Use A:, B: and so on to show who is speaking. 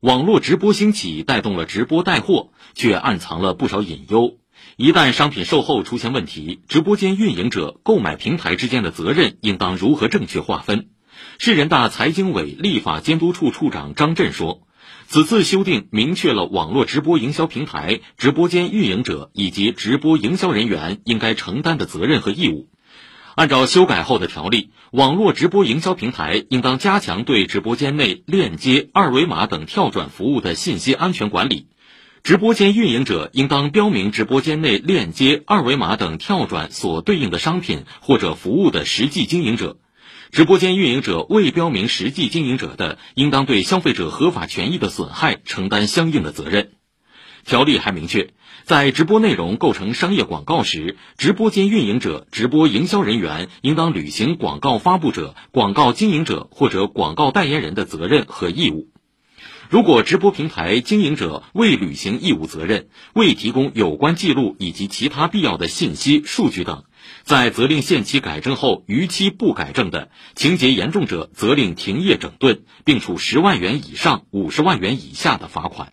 A: 网络直播兴起带动了直播带货，却暗藏了不少隐忧。一旦商品售后出现问题，直播间运营者、购买平台之间的责任应当如何正确划分？市人大财经委立法监督处处长张震说。此次修订明确了网络直播营销平台、直播间运营者以及直播营销人员应该承担的责任和义务。按照修改后的条例，网络直播营销平台应当加强对直播间内链接、二维码等跳转服务的信息安全管理；直播间运营者应当标明直播间内链接、二维码等跳转所对应的商品或者服务的实际经营者。直播间运营者未标明实际经营者的，应当对消费者合法权益的损害承担相应的责任。条例还明确，在直播内容构成商业广告时，直播间运营者、直播营销人员应当履行广告发布者、广告经营者或者广告代言人的责任和义务。如果直播平台经营者未履行义务责任，未提供有关记录以及其他必要的信息、数据等，在责令限期改正后逾期不改正的，情节严重者，责令停业整顿，并处十万元以上五十万元以下的罚款。